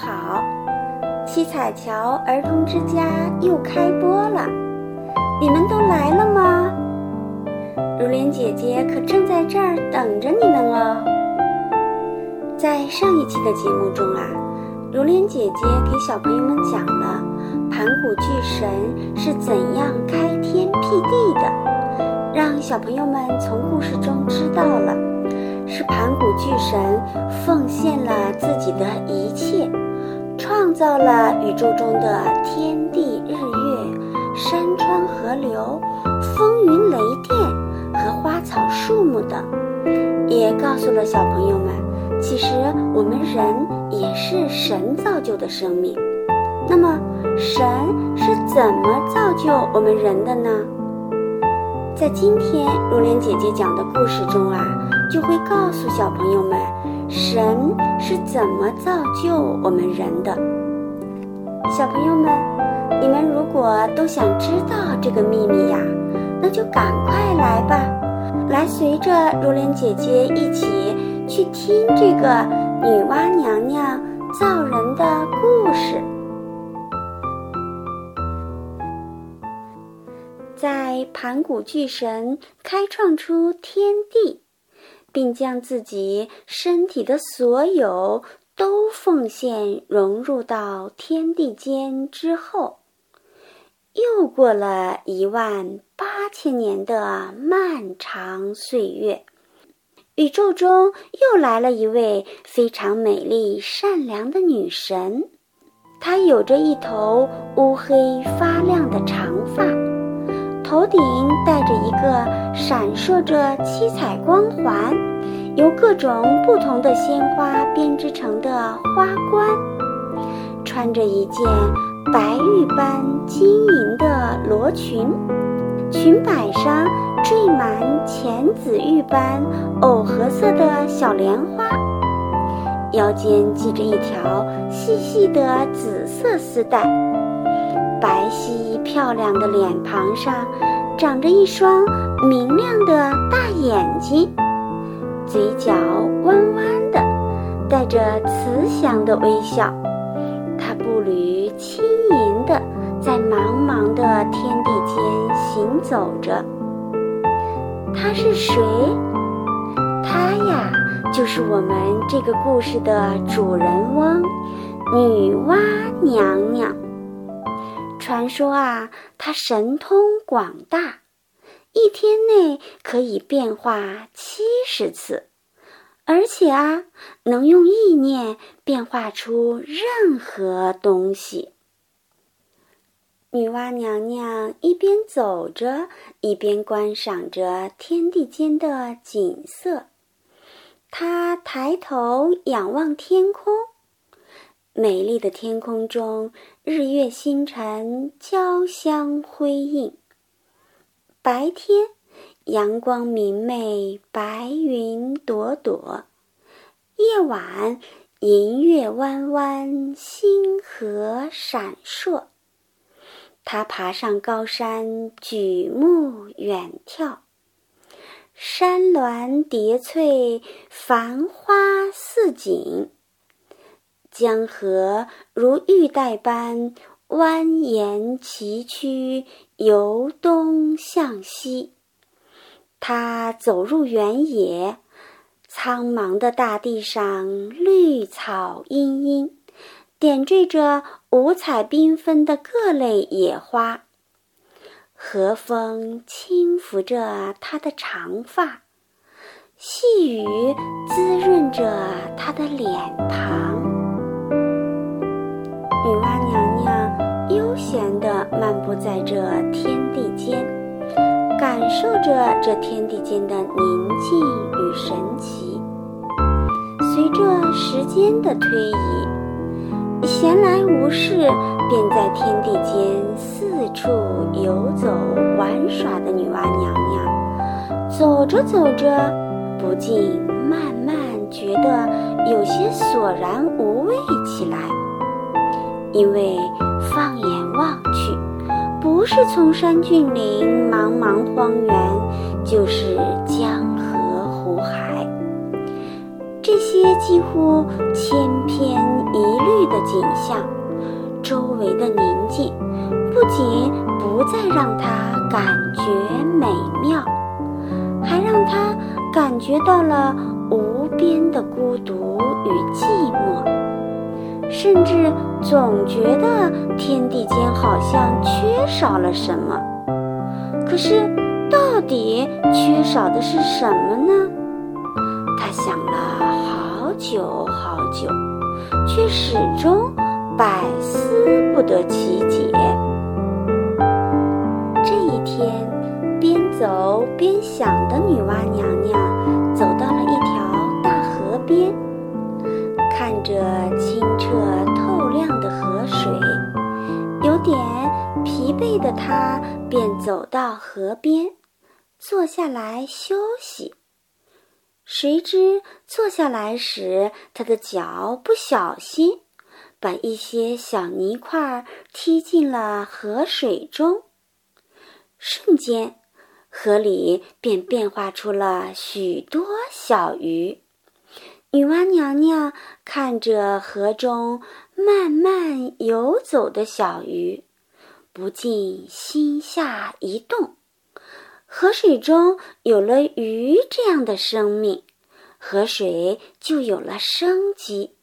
好，七彩桥儿童之家又开播了，你们都来了吗？如莲姐姐可正在这儿等着你们哦。在上一期的节目中啊，如莲姐姐给小朋友们讲了盘古巨神是怎样开天辟地的，让小朋友们从故事中知道了。是盘古巨神奉献了自己的一切，创造了宇宙中的天地日月、山川河流、风云雷电和花草树木等，也告诉了小朋友们，其实我们人也是神造就的生命。那么，神是怎么造就我们人的呢？在今天如莲姐姐讲的故事中啊。就会告诉小朋友们，神是怎么造就我们人的。小朋友们，你们如果都想知道这个秘密呀，那就赶快来吧，来随着如莲姐姐一起去听这个女娲娘娘造人的故事。在盘古巨神开创出天地。并将自己身体的所有都奉献融入到天地间之后，又过了一万八千年的漫长岁月，宇宙中又来了一位非常美丽善良的女神，她有着一头乌黑发亮的长发，头顶戴着一个闪烁着七彩光环。由各种不同的鲜花编织成的花冠，穿着一件白玉般晶莹的罗裙，裙摆上缀满浅紫玉般藕荷色的小莲花，腰间系着一条细细的紫色丝带，白皙漂亮的脸庞上长着一双明亮的大眼睛。嘴角弯弯的，带着慈祥的微笑。他步履轻盈的，在茫茫的天地间行走着。他是谁？他呀，就是我们这个故事的主人翁——女娲娘娘。传说啊，她神通广大。一天内可以变化七十次，而且啊，能用意念变化出任何东西。女娲娘娘一边走着，一边观赏着天地间的景色。她抬头仰望天空，美丽的天空中，日月星辰交相辉映。白天，阳光明媚，白云朵朵；夜晚，银月弯弯，星河闪烁。他爬上高山，举目远眺，山峦叠翠，繁花似锦；江河如玉带般蜿蜒崎岖。由东向西，他走入原野，苍茫的大地上绿草茵茵，点缀着五彩缤纷的各类野花。和风轻拂着她的长发，细雨滋润着她的脸庞。女娲娘娘。悠闲地漫步在这天地间，感受着这天地间的宁静与神奇。随着时间的推移，闲来无事便在天地间四处游走玩耍的女娲娘娘，走着走着，不禁慢慢觉得有些索然无味起来，因为。放眼望去，不是崇山峻岭、茫茫荒原，就是江河湖海。这些几乎千篇一律的景象，周围的宁静不仅不再让他感觉美妙，还让他感觉到了无边的孤独与寂寞，甚至总觉得天地间好像缺少了什么。可是，到底缺少的是什么呢？他想了好久好久，却始终百思不得其解。这一天，边走边想坐下来休息。谁知坐下来时，他的脚不小心把一些小泥块踢进了河水中，瞬间，河里便变化出了许多小鱼。女娲娘娘看着河中慢慢游走的小鱼，不禁心下一动。河水中有了鱼这样的生命，河水就有了生机。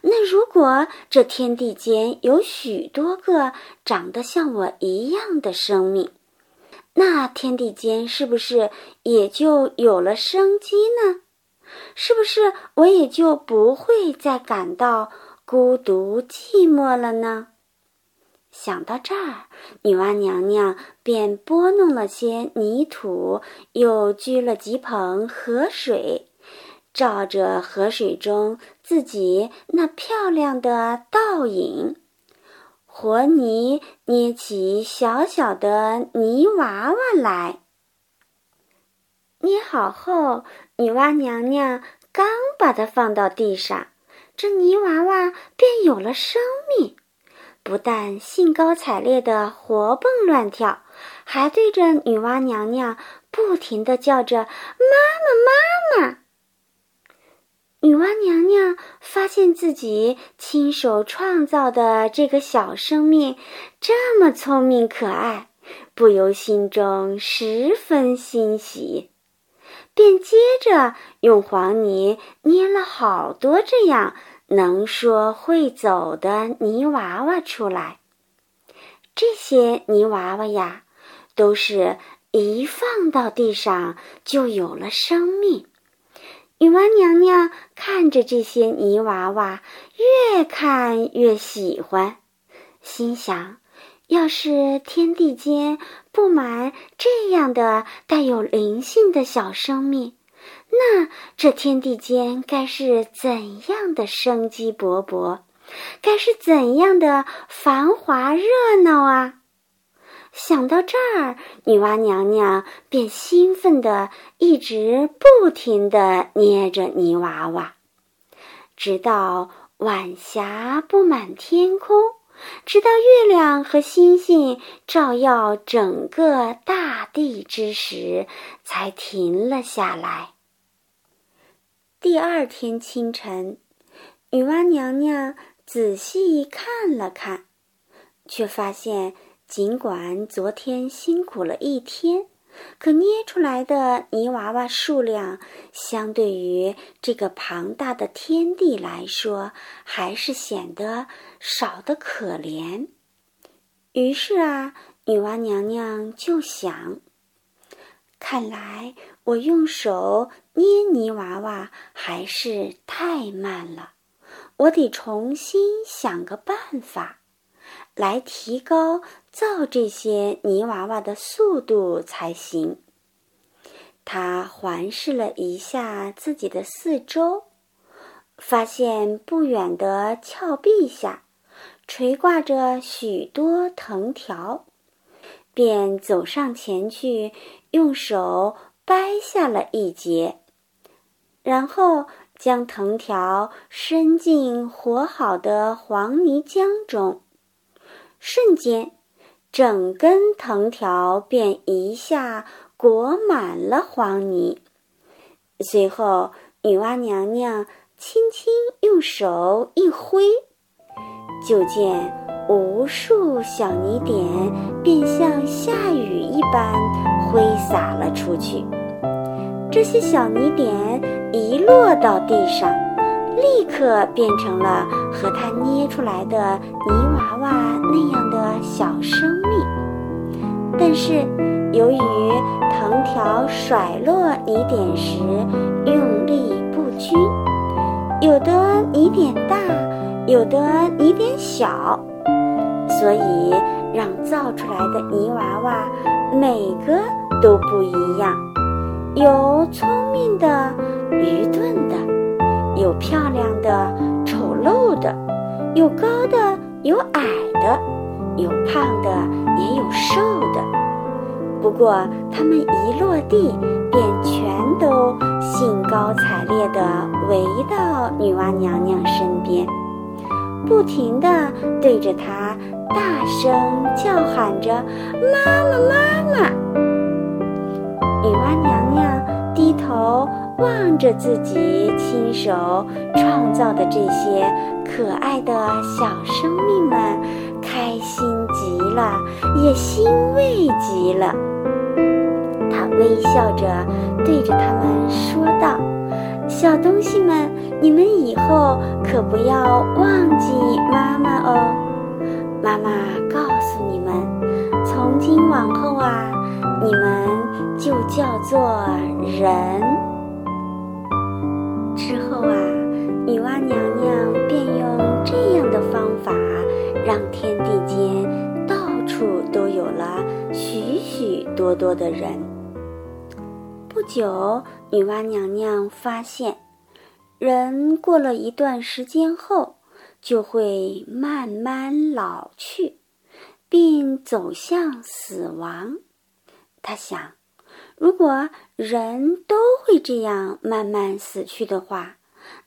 那如果这天地间有许多个长得像我一样的生命，那天地间是不是也就有了生机呢？是不是我也就不会再感到孤独寂寞了呢？想到这儿，女娲娘娘便拨弄了些泥土，又掬了几捧河水，照着河水中自己那漂亮的倒影，和泥捏起小小的泥娃娃来。捏好后，女娲娘娘刚把它放到地上，这泥娃娃便有了生命。不但兴高采烈地活蹦乱跳，还对着女娲娘娘不停地叫着“妈妈，妈妈”。女娲娘娘发现自己亲手创造的这个小生命这么聪明可爱，不由心中十分欣喜，便接着用黄泥捏了好多这样。能说会走的泥娃娃出来，这些泥娃娃呀，都是一放到地上就有了生命。女娲娘娘看着这些泥娃娃，越看越喜欢，心想：要是天地间布满这样的带有灵性的小生命。那这天地间该是怎样的生机勃勃，该是怎样的繁华热闹啊！想到这儿，女娲娘娘便兴奋地一直不停地捏着泥娃娃，直到晚霞布满天空，直到月亮和星星照耀整个大地之时，才停了下来。第二天清晨，女娲娘娘仔细看了看，却发现，尽管昨天辛苦了一天，可捏出来的泥娃娃数量，相对于这个庞大的天地来说，还是显得少得可怜。于是啊，女娲娘娘就想。看来我用手捏泥娃娃还是太慢了，我得重新想个办法，来提高造这些泥娃娃的速度才行。他环视了一下自己的四周，发现不远的峭壁下垂挂着许多藤条。便走上前去，用手掰下了一截，然后将藤条伸进和好的黄泥浆中，瞬间，整根藤条便一下裹满了黄泥。随后，女娲娘娘轻轻用手一挥，就见无数小泥点便像下雨一般挥洒了出去。这些小泥点一落到地上，立刻变成了和他捏出来的泥娃娃那样的小生命。但是，由于藤条甩落泥点时用力不均，有的泥点大，有的泥点小，所以让造出来的泥娃娃每个都不一样。有聪明的，愚钝的；有漂亮的，丑陋的；有高的，有矮的；有胖的，也有瘦的。不过，它们一落地，便全都兴高采烈地围到女娲娘娘身边，不停地对着她大声叫喊着：“妈妈，妈妈！”女娲娘娘。低头望着自己亲手创造的这些可爱的小生命们，开心极了，也欣慰极了。他微笑着对着他们说道：“小东西们，你们以后可不要忘记妈妈哦。妈妈告诉你们，从今往后啊，你们……”就叫做人。多多的人。不久，女娲娘娘发现，人过了一段时间后，就会慢慢老去，并走向死亡。她想。如果人都会这样慢慢死去的话，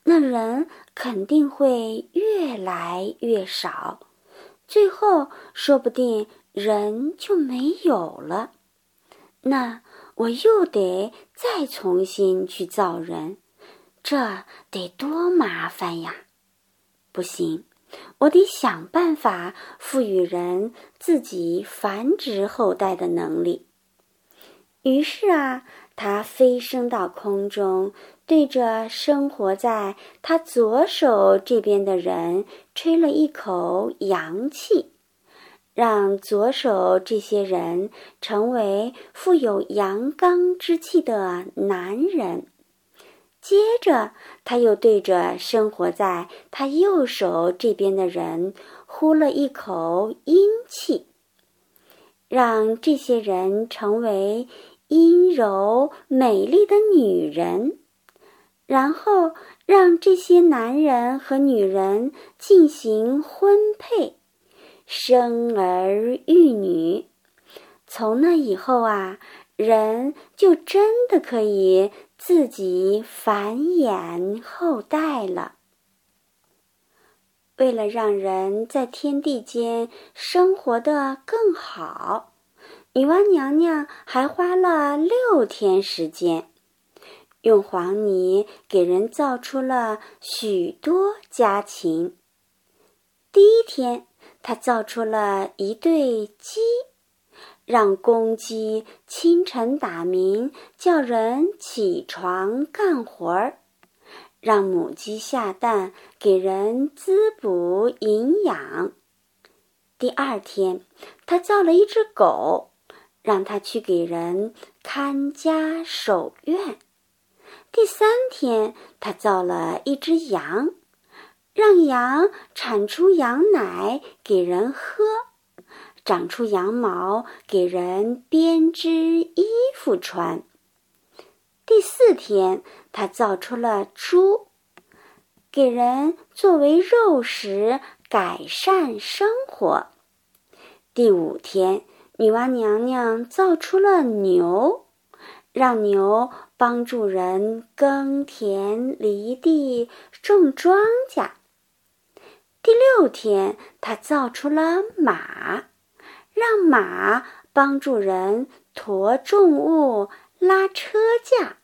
那人肯定会越来越少，最后说不定人就没有了。那我又得再重新去造人，这得多麻烦呀！不行，我得想办法赋予人自己繁殖后代的能力。于是啊，他飞升到空中，对着生活在他左手这边的人吹了一口阳气，让左手这些人成为富有阳刚之气的男人。接着，他又对着生活在他右手这边的人呼了一口阴气。让这些人成为阴柔美丽的女人，然后让这些男人和女人进行婚配，生儿育女。从那以后啊，人就真的可以自己繁衍后代了。为了让人在天地间生活的更好，女娲娘娘还花了六天时间，用黄泥给人造出了许多家禽。第一天，他造出了一对鸡，让公鸡清晨打鸣，叫人起床干活儿。让母鸡下蛋，给人滋补营养。第二天，他造了一只狗，让它去给人看家守院。第三天，他造了一只羊，让羊产出羊奶给人喝，长出羊毛给人编织衣服穿。第四天，他造出了猪，给人作为肉食，改善生活。第五天，女娲娘娘造出了牛，让牛帮助人耕田、犁地、种庄稼。第六天，他造出了马，让马帮助人驮重物。拉车架，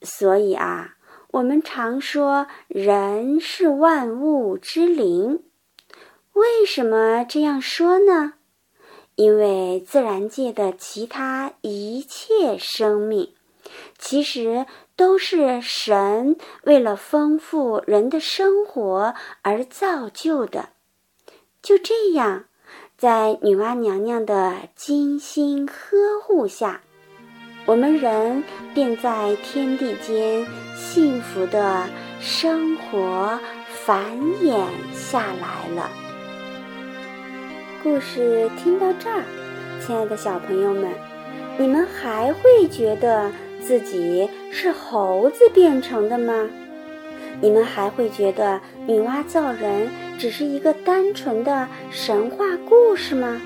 所以啊，我们常说人是万物之灵。为什么这样说呢？因为自然界的其他一切生命，其实都是神为了丰富人的生活而造就的。就这样，在女娲娘娘的精心呵护下，我们人便在天地间幸福的生活繁衍下来了。故事听到这儿，亲爱的小朋友们，你们还会觉得自己是猴子变成的吗？你们还会觉得女娲造人只是一个单纯的神话故事吗？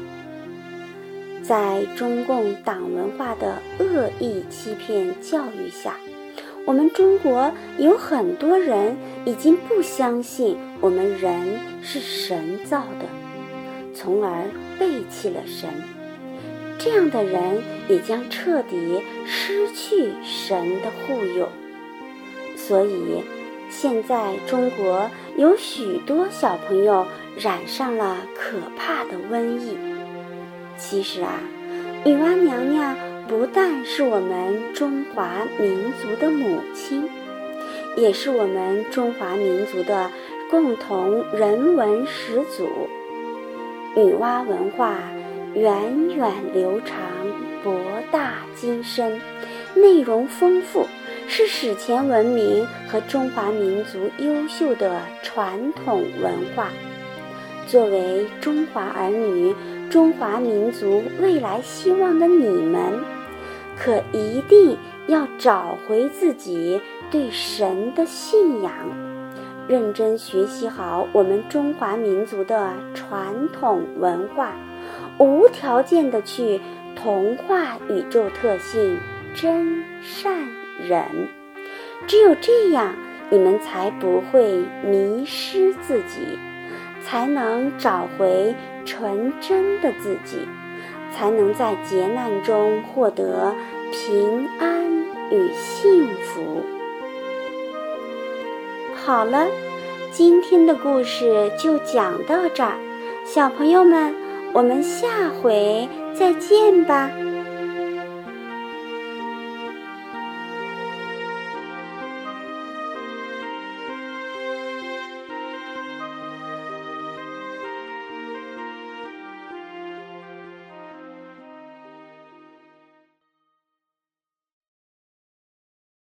在中共党文化的恶意欺骗教育下，我们中国有很多人已经不相信我们人是神造的。从而背弃了神，这样的人也将彻底失去神的护佑。所以，现在中国有许多小朋友染上了可怕的瘟疫。其实啊，女娲娘娘不但是我们中华民族的母亲，也是我们中华民族的共同人文始祖。女娲文化源远流长、博大精深，内容丰富，是史前文明和中华民族优秀的传统文化。作为中华儿女、中华民族未来希望的你们，可一定要找回自己对神的信仰。认真学习好我们中华民族的传统文化，无条件的去同化宇宙特性真善忍。只有这样，你们才不会迷失自己，才能找回纯真的自己，才能在劫难中获得平安与幸福。好了，今天的故事就讲到这儿，小朋友们，我们下回再见吧。